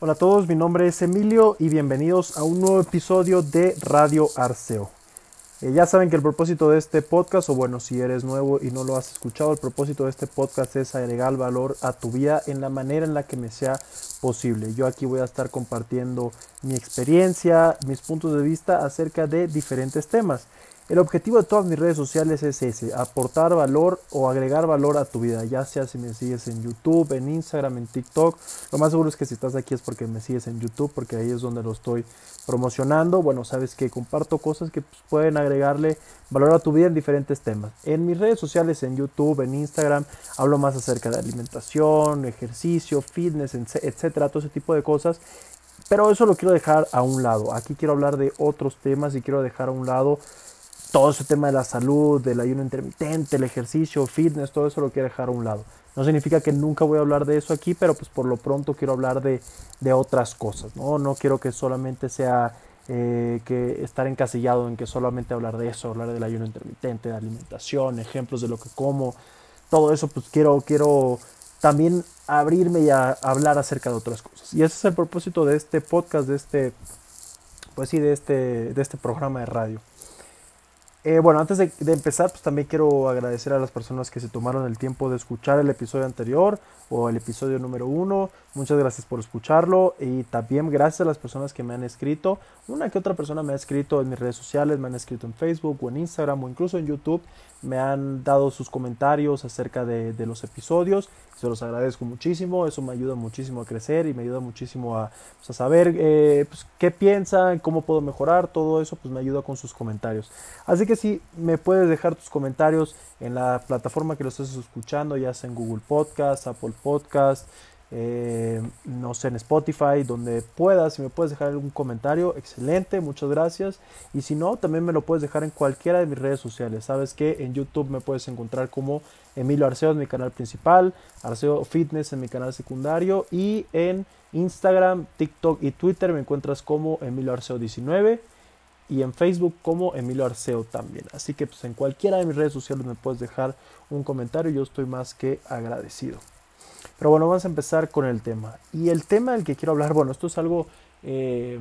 Hola a todos, mi nombre es Emilio y bienvenidos a un nuevo episodio de Radio Arceo. Eh, ya saben que el propósito de este podcast, o bueno, si eres nuevo y no lo has escuchado, el propósito de este podcast es agregar valor a tu vida en la manera en la que me sea posible. Yo aquí voy a estar compartiendo mi experiencia, mis puntos de vista acerca de diferentes temas. El objetivo de todas mis redes sociales es ese, aportar valor o agregar valor a tu vida, ya sea si me sigues en YouTube, en Instagram, en TikTok. Lo más seguro es que si estás aquí es porque me sigues en YouTube, porque ahí es donde lo estoy promocionando. Bueno, sabes que comparto cosas que pues, pueden agregarle valor a tu vida en diferentes temas. En mis redes sociales, en YouTube, en Instagram, hablo más acerca de alimentación, ejercicio, fitness, etcétera, todo ese tipo de cosas. Pero eso lo quiero dejar a un lado. Aquí quiero hablar de otros temas y quiero dejar a un lado todo ese tema de la salud, del ayuno intermitente, el ejercicio, fitness, todo eso lo quiero dejar a un lado. No significa que nunca voy a hablar de eso aquí, pero pues por lo pronto quiero hablar de, otras cosas, ¿no? No quiero que solamente sea eh, que estar encasillado en que solamente hablar de eso, hablar del ayuno intermitente, de alimentación, ejemplos de lo que como, todo eso, pues quiero, quiero también abrirme y hablar acerca de otras cosas. Y ese es el propósito de este podcast, de este, pues sí, de este, de este programa de radio. Eh, bueno, antes de, empezar, pues también quiero agradecer a las personas que se tomaron el tiempo de escuchar el episodio anterior o el episodio número uno. Muchas gracias por escucharlo y también gracias a las personas que me han escrito. Una que otra persona me ha escrito en mis redes sociales, me han escrito en Facebook o en Instagram o incluso en YouTube. Me han dado sus comentarios acerca de, los episodios. Se los agradezco muchísimo. Eso me ayuda muchísimo a crecer y me ayuda muchísimo a, pues, saber eh, pues, qué piensan, cómo puedo mejorar. Todo eso pues me ayuda con sus comentarios. Así que si me puedes dejar tus comentarios en la plataforma que lo estés escuchando, ya sea en Google Podcast, Apple Podcast, eh, no sé, en Spotify, donde puedas, si me puedes dejar algún comentario, excelente, muchas gracias. Y si no, también me lo puedes dejar en cualquiera de mis redes sociales. Sabes que en YouTube me puedes encontrar como Emilio Arceo en mi canal principal, Arceo Fitness en mi canal secundario y en Instagram, TikTok y Twitter me encuentras como Emilio Arceo 19 y en Facebook como Emilio Arceo también. Así que pues en cualquiera de mis redes sociales me puedes dejar un comentario, yo estoy más que agradecido. Pero bueno, vamos a empezar con el tema. Y el tema del que quiero hablar, bueno, esto es algo, eh,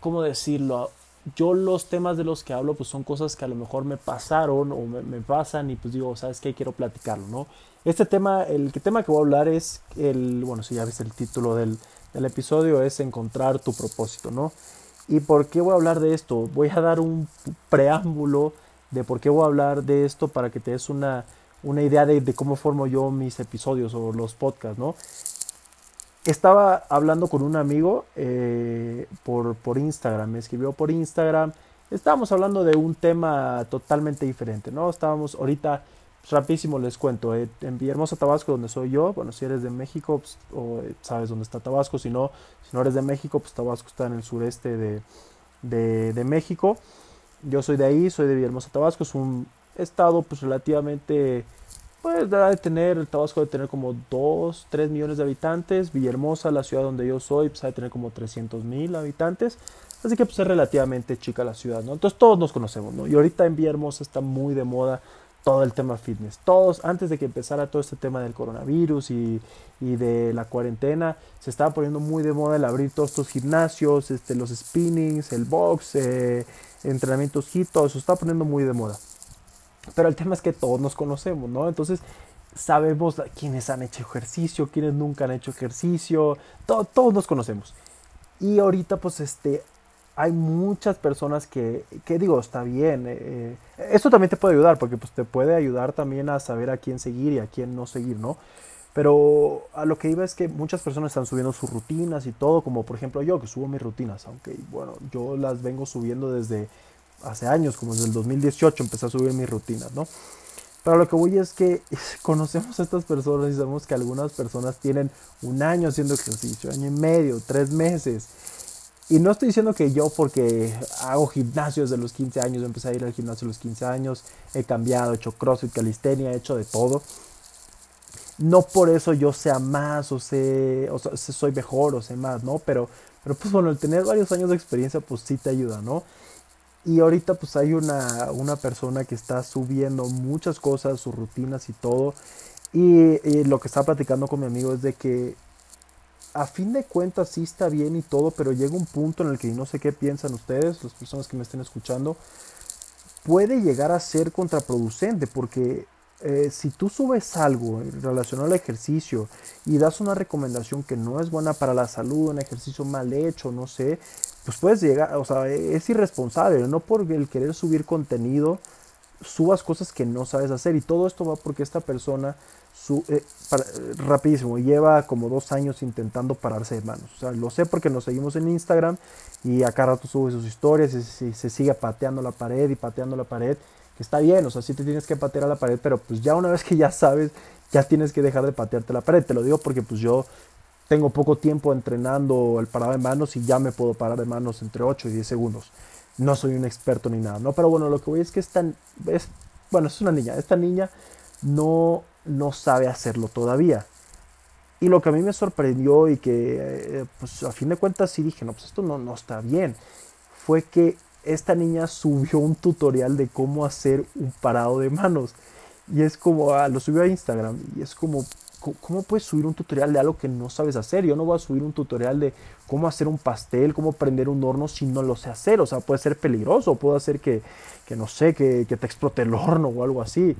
¿cómo decirlo? Yo los temas de los que hablo pues son cosas que a lo mejor me pasaron o me, pasan y pues digo, ¿sabes qué? Quiero platicarlo, ¿no? Este tema, el tema que voy a hablar es el, bueno, si ya viste el título del, del episodio, es encontrar tu propósito, ¿no? ¿Y por qué voy a hablar de esto? Voy a dar un preámbulo de por qué voy a hablar de esto para que te des una, una idea de, cómo formo yo mis episodios o los podcasts, ¿no? Estaba hablando con un amigo eh, por, por Instagram, me escribió por Instagram, estábamos hablando de un tema totalmente diferente, ¿no? Estábamos ahorita, pues, rapidísimo les cuento, eh, en Villahermosa, Tabasco, donde soy yo, bueno, si eres de México, pues, o eh, sabes dónde está Tabasco, si no, si no eres de México, pues Tabasco está en el sureste de, de, de México. Yo soy de ahí, soy de Villahermosa, Tabasco, es un estado pues relativamente pues de tener, el Tabasco de tener como 2, 3 millones de habitantes, Villahermosa, la ciudad donde yo soy, pues de tener como 300 mil habitantes, así que pues es relativamente chica la ciudad, ¿no? Entonces todos nos conocemos, ¿no? Y ahorita en Villahermosa está muy de moda todo el tema fitness. Todos, antes de que empezara todo este tema del coronavirus y, y, de la cuarentena, se estaba poniendo muy de moda el abrir todos estos gimnasios, este, los spinnings, el box, eh, entrenamientos HIIT, todo eso, se estaba poniendo muy de moda. Pero el tema es que todos nos conocemos, ¿no? Entonces sabemos quiénes han hecho ejercicio, quiénes nunca han hecho ejercicio, todos nos conocemos. Y ahorita pues este, hay muchas personas que, que digo, está bien, eh, eh, esto también te puede ayudar, porque pues te puede ayudar también a saber a quién seguir y a quién no seguir, ¿no? Pero a lo que iba es que muchas personas están subiendo sus rutinas y todo, como por ejemplo yo que subo mis rutinas, aunque bueno, yo las vengo subiendo desde hace años, como desde el 2018 empecé a subir mis rutinas, ¿no? Pero lo que voy es que conocemos a estas personas y sabemos que algunas personas tienen un año haciendo ejercicio, año y medio, tres meses. Y no estoy diciendo que yo porque hago gimnasio desde los 15 años, empecé a ir al gimnasio a los 15 años, he cambiado, he hecho crossfit, calistenia, he hecho de todo. No por eso yo sea más o, sé, o sea, soy mejor o sé más, ¿no? Pero, pero pues bueno, el tener varios años de experiencia pues sí te ayuda, ¿no? Y ahorita pues hay una, una persona que está subiendo muchas cosas, sus rutinas y todo. Y, lo que estaba platicando con mi amigo es de que a fin de cuentas sí está bien y todo, pero llega un punto en el que no sé qué piensan ustedes, las personas que me estén escuchando, puede llegar a ser contraproducente porque eh, si tú subes algo relacionado al ejercicio y das una recomendación que no es buena para la salud, un ejercicio mal hecho, no sé, pues puedes llegar, o sea, es irresponsable, no por el querer subir contenido, subas cosas que no sabes hacer y todo esto va porque esta persona su, eh, rapidísimo, lleva como dos años intentando pararse de manos. O sea, lo sé porque nos seguimos en Instagram y acá rato sube sus historias y, se sigue pateando la pared y pateando la pared, que está bien, o sea, sí te tienes que patear a la pared, pero pues ya una vez que ya sabes, ya tienes que dejar de patearte la pared. Te lo digo porque pues yo tengo poco tiempo entrenando el parado de manos y ya me puedo parar de manos entre 8 y 10 segundos. No soy un experto ni nada, ¿no? Pero bueno, lo que voy es que esta, es, bueno, es una niña, esta niña no no sabe hacerlo todavía. Y lo que a mí me sorprendió y que, eh, pues a fin de cuentas sí dije, no, pues esto no, no está bien, fue que esta niña subió un tutorial de cómo hacer un parado de manos. Y es como, ah, lo subió a Instagram y es como, ¿cómo puedes subir un tutorial de algo que no sabes hacer? Yo no voy a subir un tutorial de cómo hacer un pastel, cómo prender un horno si no lo sé hacer. O sea, puede ser peligroso, puede hacer que, que no sé, que, que te explote el horno o algo así.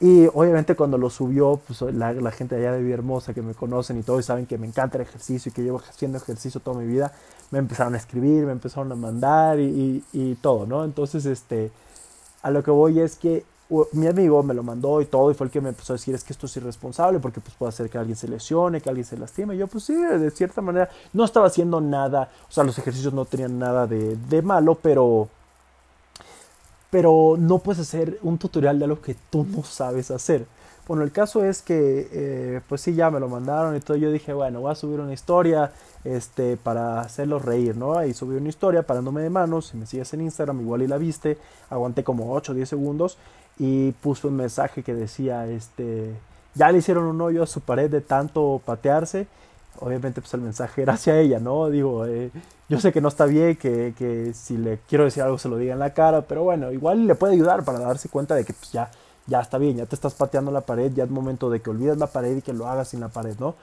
Y obviamente cuando lo subió, pues la, gente allá de Hermosa que me conocen y todo y saben que me encanta el ejercicio y que llevo haciendo ejercicio toda mi vida, me empezaron a escribir, me empezaron a mandar y, y, todo, ¿no? Entonces, este, a lo que voy es que mi amigo me lo mandó y todo y fue el que me empezó a decir es que esto es irresponsable porque pues puede hacer que alguien se lesione, que alguien se lastime. Y yo pues sí, de cierta manera no estaba haciendo nada, o sea, los ejercicios no tenían nada de, de malo, pero pero no puedes hacer un tutorial de algo que tú no sabes hacer. Bueno, el caso es que, eh, pues sí, ya me lo mandaron y todo. Yo dije, bueno, voy a subir una historia este, para hacerlos reír, ¿no? Y subí una historia parándome de manos. Si me sigues en Instagram, igual y la viste. Aguanté como 8 o 10 segundos y puse un mensaje que decía, este, ya le hicieron un hoyo a su pared de tanto patearse obviamente pues el mensaje era hacia ella, ¿no? Digo, eh, yo sé que no está bien, que, que, si le quiero decir algo se lo diga en la cara, pero bueno, igual le puede ayudar para darse cuenta de que pues ya, ya está bien, ya te estás pateando la pared, ya es momento de que olvides la pared y que lo hagas sin la pared, ¿no?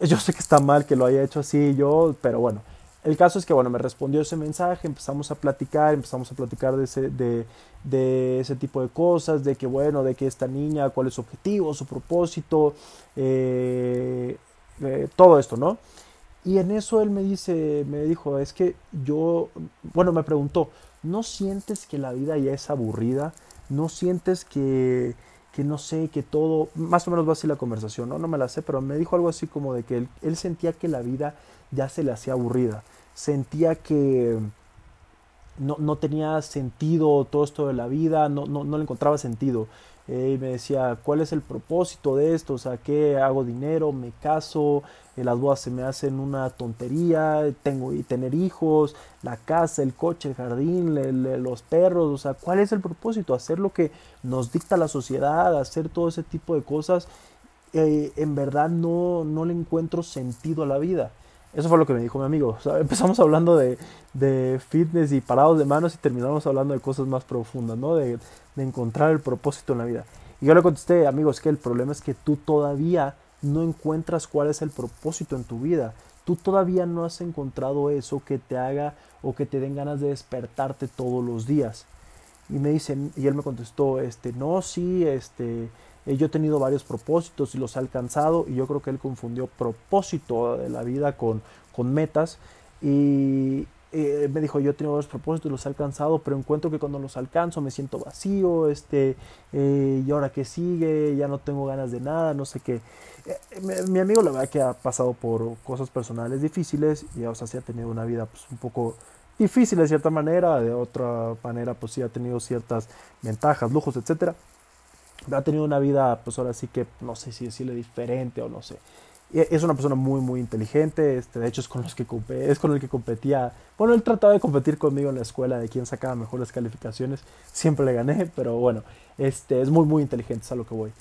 Yo sé que está mal que lo haya hecho así yo, pero bueno, el caso es que, bueno, me respondió ese mensaje, empezamos a platicar, empezamos a platicar de ese, de, de ese tipo de cosas, de que, bueno, de que esta niña, cuál es su objetivo, su propósito, eh, todo esto, ¿no? Y en eso él me dice, me dijo, es que yo, bueno, me preguntó, ¿no sientes que la vida ya es aburrida? ¿No sientes que, que no sé, que todo, más o menos va así la conversación, ¿no? No me la sé, pero me dijo algo así como de que él, él sentía que la vida ya se le hacía aburrida, sentía que no, no tenía sentido todo esto de la vida, no, no, no le encontraba sentido y me decía, ¿cuál es el propósito de esto? O sea, ¿qué hago dinero? ¿Me caso? Eh, las bodas se me hacen una tontería, tengo tener hijos, la casa, el coche, el jardín, los perros, o sea, ¿cuál es el propósito? Hacer lo que nos dicta la sociedad, hacer todo ese tipo de cosas, eh, en verdad no, no le encuentro sentido a la vida. Eso fue lo que me dijo mi amigo. empezamos hablando de, de, fitness y parados de manos y terminamos hablando de cosas más profundas, ¿no? De, de, encontrar el propósito en la vida. Y yo le contesté, amigos, que el problema es que tú todavía no encuentras cuál es el propósito en tu vida. Tú todavía no has encontrado eso que te haga o que te den ganas de despertarte todos los días. Y me dicen, y él me contestó, este, no, sí, este, eh, yo he tenido varios propósitos y los he alcanzado y yo creo que él confundió propósito de la vida con, con metas y eh, me dijo yo he tenido varios propósitos y los he alcanzado pero encuentro que cuando los alcanzo me siento vacío este eh, y ahora que sigue ya no tengo ganas de nada no sé qué mi, amigo la verdad que ha pasado por cosas personales difíciles y o sea ha tenido una vida pues un poco difícil de cierta manera de otra manera pues sí ha tenido ciertas ventajas lujos etcétera ha tenido una vida, pues ahora sí que no sé si decirle diferente o no sé. Es una persona muy, muy inteligente. Este, de hecho, es con, los que es con el que competía. Bueno, él trataba de competir conmigo en la escuela de quién sacaba mejores calificaciones. Siempre le gané, pero bueno, este, es muy, muy inteligente, es a lo que voy.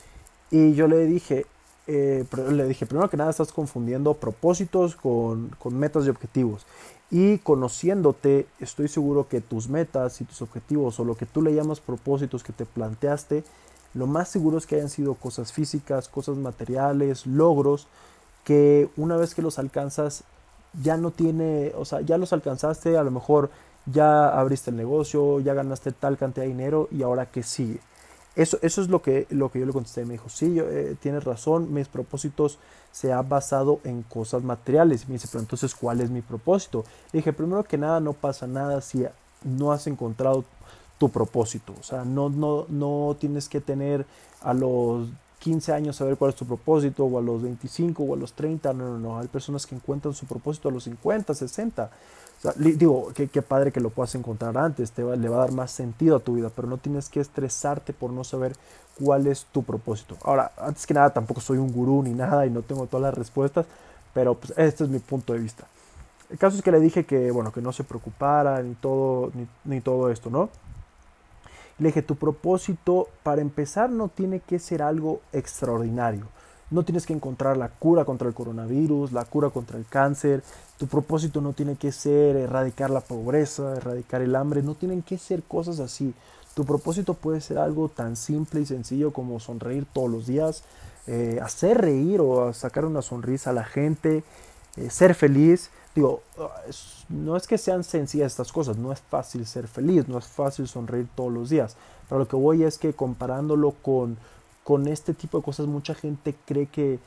Y yo le dije, eh, le dije, primero que nada, estás confundiendo propósitos con, con metas y objetivos. Y conociéndote, estoy seguro que tus metas y tus objetivos, o lo que tú le llamas propósitos que te planteaste, lo más seguro es que hayan sido cosas físicas, cosas materiales, logros que una vez que los alcanzas ya no tiene, o sea, ya los alcanzaste, a lo mejor ya abriste el negocio, ya ganaste tal cantidad de dinero y ahora qué sigue. Eso, eso es lo que, lo que yo le contesté. Me dijo, sí, eh, tienes razón, mis propósitos se han basado en cosas materiales. Me dice, pero entonces, ¿cuál es mi propósito? Le dije, primero que nada, no pasa nada si no has encontrado tu propósito. O sea, no, no, no tienes que tener a los 15 años saber cuál es tu propósito, o a los 25, o a los 30. No, no, no. Hay personas que encuentran su propósito a los 50, 60 digo, qué, padre que lo puedas encontrar antes, te le va a dar más sentido a tu vida, pero no tienes que estresarte por no saber cuál es tu propósito. Ahora, antes que nada, tampoco soy un gurú ni nada y no tengo todas las respuestas, pero pues este es mi punto de vista. El caso es que le dije que, bueno, que no se preocupara ni todo, ni todo esto, ¿no? Le dije, tu propósito, para empezar, no tiene que ser algo extraordinario. No tienes que encontrar la cura contra el coronavirus, la cura contra el cáncer. Tu propósito no tiene que ser erradicar la pobreza, erradicar el hambre. No tienen que ser cosas así. Tu propósito puede ser algo tan simple y sencillo como sonreír todos los días, eh, hacer reír o sacar una sonrisa a la gente, eh, ser feliz. Digo, no es que sean sencillas estas cosas, no es fácil ser feliz, no es fácil sonreír todos los días. Pero lo que voy es que comparándolo con con este tipo de cosas mucha gente cree que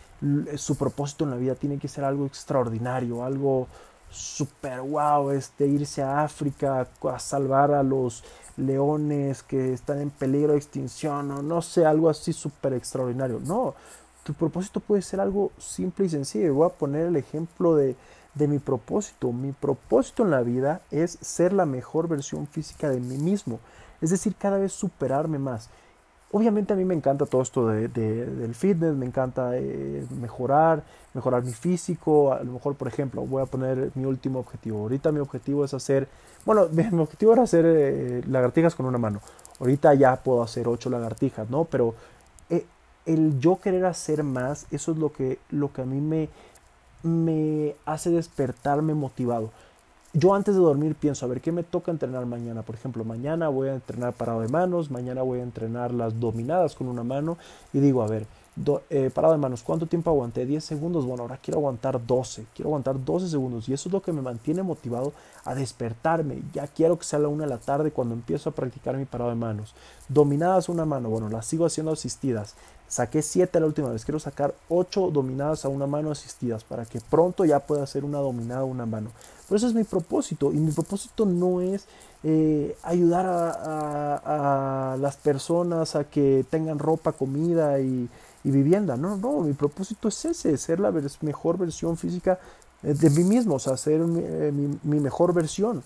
su propósito en la vida tiene que ser algo extraordinario, algo super wow, este, irse a África a salvar a los leones que están en peligro de extinción o no sé, algo así súper extraordinario. No, tu propósito puede ser algo simple y sencillo. Voy a poner el ejemplo de, de mi propósito. Mi propósito en la vida es ser la mejor versión física de mí mismo. Es decir, cada vez superarme más. Obviamente a mí me encanta todo esto de, del fitness, me encanta eh, mejorar, mejorar mi físico. A lo mejor, por ejemplo, voy a poner mi último objetivo. Ahorita mi objetivo es hacer, bueno, mi, objetivo era hacer eh, lagartijas con una mano. Ahorita ya puedo hacer ocho lagartijas, ¿no? Pero eh, el yo querer hacer más, eso es lo que, lo que a mí me, me hace despertarme motivado yo antes de dormir pienso, a ver, ¿qué me toca entrenar mañana? Por ejemplo, mañana voy a entrenar parado de manos, mañana voy a entrenar las dominadas con una mano y digo, a ver, eh, parado de manos, ¿cuánto tiempo aguanté? 10 segundos, bueno, ahora quiero aguantar 12, quiero aguantar 12 segundos y eso es lo que me mantiene motivado a despertarme. Ya quiero que sea la una de la tarde cuando empiezo a practicar mi parado de manos. Dominadas una mano, bueno, las sigo haciendo asistidas. Saqué 7 la última vez, quiero sacar 8 dominadas a una mano asistidas para que pronto ya pueda hacer una dominada a una mano. Por eso es mi propósito y mi propósito no es eh, ayudar a, las personas a que tengan ropa, comida y y vivienda. No, no, mi propósito es ese, ser la mejor versión física eh, de mí mismo, o sea, ser eh, mi, mejor versión.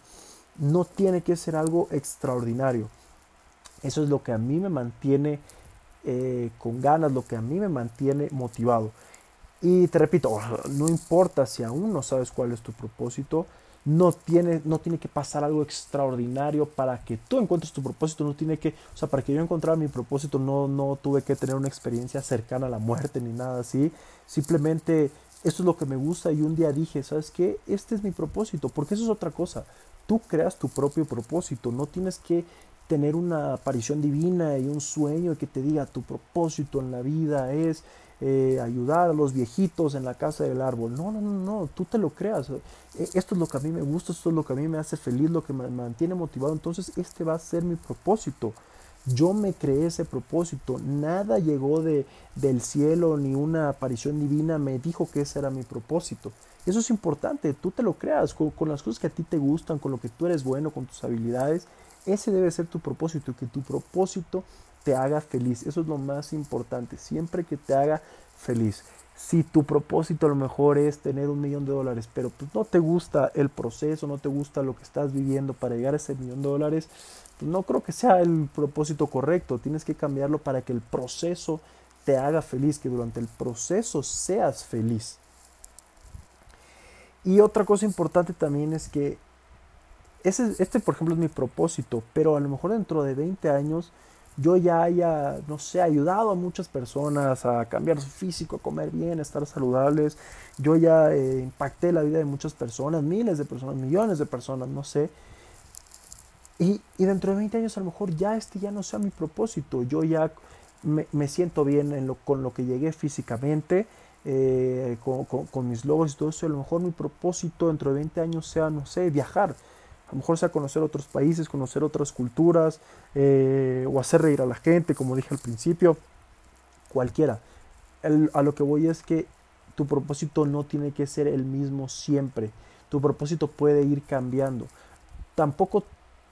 No tiene que ser algo extraordinario. Eso es lo que a mí me mantiene eh, con ganas, lo que a mí me mantiene motivado. Y te repito, no importa si aún no sabes cuál es tu propósito, no tiene, no tiene que pasar algo extraordinario para que tú encuentres tu propósito, no tiene que, o sea, para que yo encontrara mi propósito no, no tuve que tener una experiencia cercana a la muerte ni nada así, simplemente esto es lo que me gusta y un día dije, ¿sabes qué? Este es mi propósito, porque eso es otra cosa, tú creas tu propio propósito, no tienes que tener una aparición divina y un sueño que te diga tu propósito en la vida es eh, ayudar a los viejitos en la casa del árbol. No, no, no, no, tú te lo creas. E, esto es lo que a mí me gusta, esto es lo que a mí me hace feliz, lo que me mantiene motivado. Entonces este va a ser mi propósito. Yo me creé ese propósito. Nada llegó de, del cielo ni una aparición divina me dijo que ese era mi propósito. Eso es importante, tú te lo creas con, con las cosas que a ti te gustan, con lo que tú eres bueno, con tus habilidades. Ese debe ser tu propósito, que tu propósito te haga feliz. Eso es lo más importante, siempre que te haga feliz. Si tu propósito a lo mejor es tener un millón de dólares, pero pues no te gusta el proceso, no te gusta lo que estás viviendo para llegar a ese millón de dólares, pues no creo que sea el propósito correcto. Tienes que cambiarlo para que el proceso te haga feliz, que durante el proceso seas feliz. Y otra cosa importante también es que ese, este, por ejemplo, es mi propósito, pero a lo mejor dentro de 20 años yo ya haya, no sé, ayudado a muchas personas a cambiar su físico, a comer bien, a estar saludables. Yo ya eh, impacté la vida de muchas personas, miles de personas, millones de personas, no sé. Y, dentro de 20 años a lo mejor ya este ya no sea mi propósito. Yo ya me, siento bien en lo, con lo que llegué físicamente. eh, con, mis logros y todo eso, a lo mejor mi propósito dentro de 20 años sea, no sé, viajar. A lo mejor sea conocer otros países, conocer otras culturas, eh, o hacer reír a la gente, como dije al principio, cualquiera. a lo que voy es que tu propósito no tiene que ser el mismo siempre. Tu propósito puede ir cambiando. Tampoco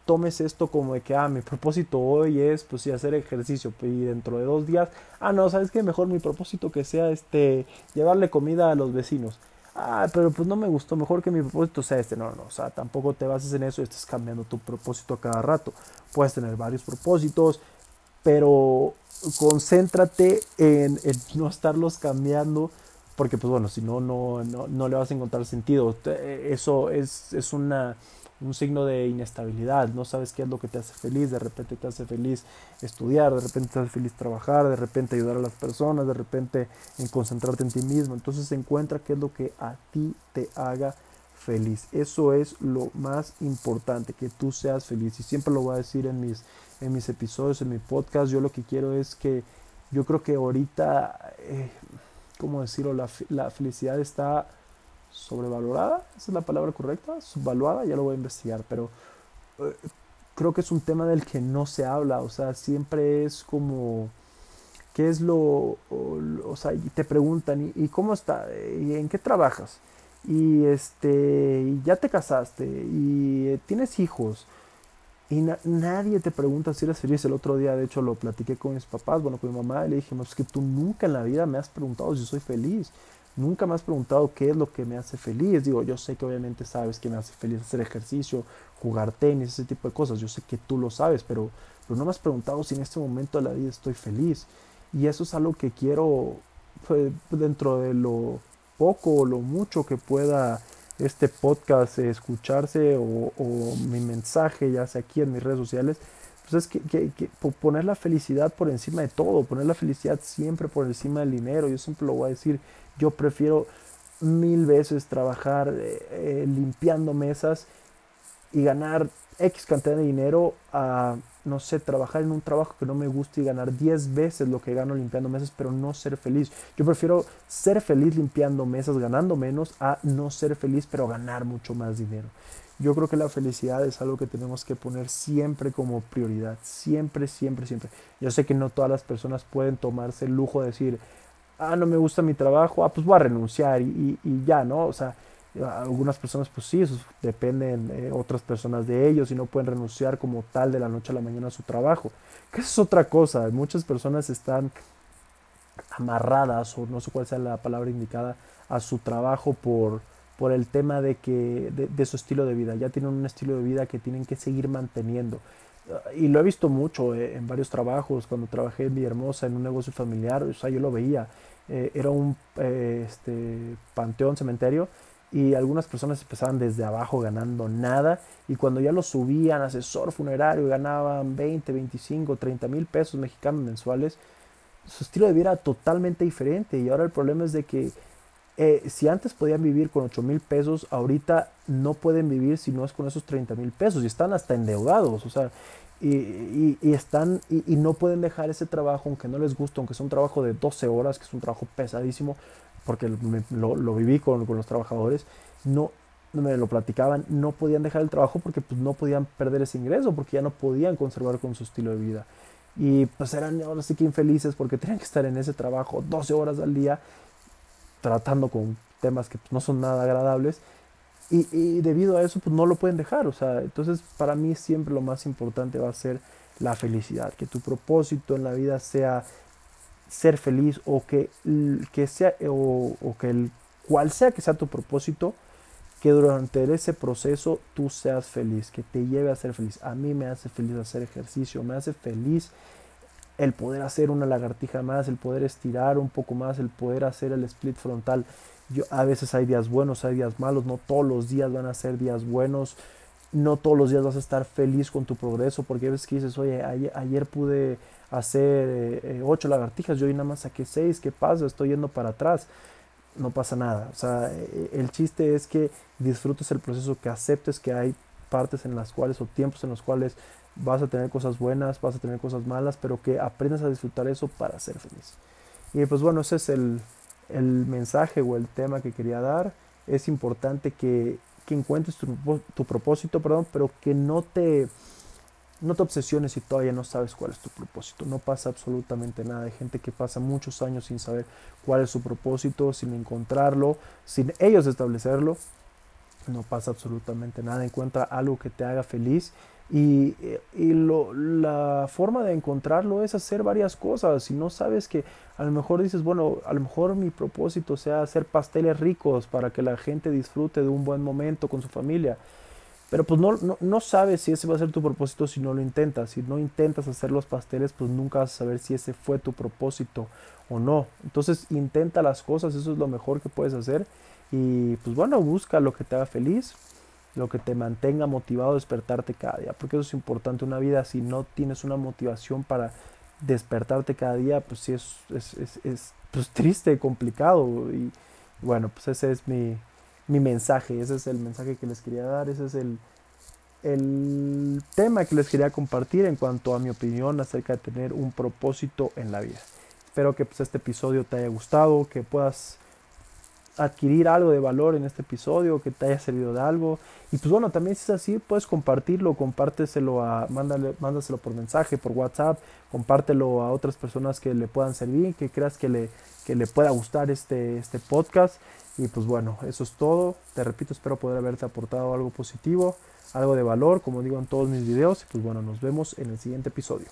tomes esto como de que, ah, mi propósito hoy es, pues sí, hacer ejercicio, y dentro de dos días, ah, no, ¿sabes qué? Mejor mi propósito que sea, este, llevarle comida a los vecinos. Ah, pero pues no me gustó, mejor que mi propósito sea este. No, no, o sea, tampoco te bases en eso y estés cambiando tu propósito a cada rato. Puedes tener varios propósitos, pero concéntrate en, en no estarlos cambiando porque pues bueno, si no, no, no, le vas a encontrar sentido. Eso es, es una, un signo de inestabilidad, no sabes qué es lo que te hace feliz, de repente te hace feliz estudiar, de repente te hace feliz trabajar, de repente ayudar a las personas, de repente en concentrarte en ti mismo. Entonces encuentra qué es lo que a ti te haga feliz. Eso es lo más importante, que tú seas feliz. Y siempre lo voy a decir en mis, en mis episodios, en mi podcast. Yo lo que quiero es que yo creo que ahorita... Eh, ¿cómo decirlo? La, la, felicidad está sobrevalorada, esa es la palabra correcta, subvaluada, ya lo voy a investigar, pero eh, creo que es un tema del que no se habla, o sea, siempre es como, ¿qué es lo, o, sea, y te preguntan, ¿y, cómo está? ¿Y en qué trabajas? Y este, ya te casaste, y tienes hijos, y nadie te pregunta si eres feliz. El otro día, de hecho, lo platiqué con mis papás, bueno, con mi mamá, le dije, es que tú nunca en la vida me has preguntado si soy feliz. Nunca me has preguntado qué es lo que me hace feliz. Digo, yo sé que obviamente sabes que me hace feliz hacer ejercicio, jugar tenis, ese tipo de cosas. Yo sé que tú lo sabes, pero, pero no me has preguntado si en este momento de la vida estoy feliz. Y eso es algo que quiero, pues, dentro de lo poco o lo mucho que pueda este podcast, escucharse o, mi mensaje, ya sea aquí en mis redes sociales, pues es que, poner la felicidad por encima de todo, poner la felicidad siempre por encima del dinero. Yo siempre lo voy a decir, yo prefiero mil veces trabajar eh, eh, limpiando mesas y ganar X cantidad de dinero a, no sé, trabajar en un trabajo que no me gusta y ganar 10 veces lo que gano limpiando mesas, pero no ser feliz. Yo prefiero ser feliz limpiando mesas, ganando menos, a no ser feliz, pero ganar mucho más dinero. Yo creo que la felicidad es algo que tenemos que poner siempre como prioridad, siempre, siempre, siempre. Yo sé que no todas las personas pueden tomarse el lujo de decir, ah, no me gusta mi trabajo, ah, pues voy a renunciar y, y ya, ¿no? O sea, algunas personas, pues sí, eso dependen eh, otras personas de ellos y no pueden renunciar como tal de la noche a la mañana a su trabajo. Que es otra cosa. Muchas personas están amarradas, o no sé cuál sea la palabra indicada, a su trabajo por, por el tema de, que, de, su estilo de vida. Ya tienen un estilo de vida que tienen que seguir manteniendo. Y lo he visto mucho eh, en varios trabajos. Cuando trabajé en Villahermosa en un negocio familiar, o sea, yo lo veía. Eh, era un este, panteón, cementerio, y algunas personas empezaban desde abajo ganando nada y cuando ya lo subían asesor funerario ganaban 20, 25, 30 mil pesos mexicanos mensuales, su estilo de vida era totalmente diferente y ahora el problema es de que eh, si antes podían vivir con 8 mil pesos, ahorita no pueden vivir si no es con esos 30 mil pesos y están hasta endeudados, o sea, y, y, están y, no pueden dejar ese trabajo aunque no les guste, aunque sea un trabajo de 12 horas, que es un trabajo pesadísimo, porque lo, viví con, los trabajadores, no, me lo platicaban, no podían dejar el trabajo porque pues, no podían perder ese ingreso, porque ya no podían conservar con su estilo de vida. Y pues eran ahora sí que infelices porque tenían que estar en ese trabajo 12 horas al día tratando con temas que pues, no son nada agradables. Y, debido a eso pues no lo pueden dejar. O sea, entonces para mí siempre lo más importante va a ser la felicidad, que tu propósito en la vida sea ser feliz o que, que sea o, que el cual sea que sea tu propósito, que durante ese proceso tú seas feliz, que te lleve a ser feliz. A mí me hace feliz hacer ejercicio, me hace feliz el poder hacer una lagartija más, el poder estirar un poco más, el poder hacer el split frontal. Yo, a veces hay días buenos, hay días malos, no todos los días van a ser días buenos, no todos los días vas a estar feliz con tu progreso, porque a veces que dices, oye, ayer pude hacer eh, eh, ocho lagartijas, yo hoy nada más saqué seis, ¿qué pasa? Estoy yendo para atrás. No pasa nada. O sea, eh, el chiste es que disfrutes el proceso, que aceptes que hay partes en las cuales o tiempos en los cuales vas a tener cosas buenas, vas a tener cosas malas, pero que aprendas a disfrutar eso para ser feliz. Y pues bueno, ese es el, el mensaje o el tema que quería dar. Es importante que, que encuentres tu, tu, propósito, perdón, pero que no te, no te obsesiones si todavía no sabes cuál es tu propósito. No pasa absolutamente nada. Hay gente que pasa muchos años sin saber cuál es su propósito, sin encontrarlo, sin ellos establecerlo. No pasa absolutamente nada. Encuentra algo que te haga feliz y, y lo, la forma de encontrarlo es hacer varias cosas. Si no sabes que a lo mejor dices, bueno, a lo mejor mi propósito sea hacer pasteles ricos para que la gente disfrute de un buen momento con su familia. Pero pues no, no, no, sabes si ese va a ser tu propósito si no lo intentas. Si no intentas hacer los pasteles, pues nunca vas a saber si ese fue tu propósito o no. Entonces intenta las cosas, eso es lo mejor que puedes hacer. Y pues bueno, busca lo que te haga feliz lo que te mantenga motivado a despertarte cada día, porque eso es importante. Una vida, si no tienes una motivación para despertarte cada día, pues sí es, es, es, es pues, triste, complicado. Y bueno, pues ese es mi, mi mensaje, ese es el mensaje que les quería dar, ese es el, el tema que les quería compartir en cuanto a mi opinión acerca de tener un propósito en la vida. Espero que pues, este episodio te haya gustado, que puedas adquirir algo de valor en este episodio, que te haya servido de algo. Y pues bueno, también si es así, puedes compartirlo, compárteselo a, mándale, mándaselo por mensaje, por WhatsApp, compártelo a otras personas que le puedan servir, que creas que le, que le pueda gustar este, este podcast. Y pues bueno, eso es todo. Te repito, espero poder haberte aportado algo positivo, algo de valor, como digo en todos mis videos. Y pues bueno, nos vemos en el siguiente episodio.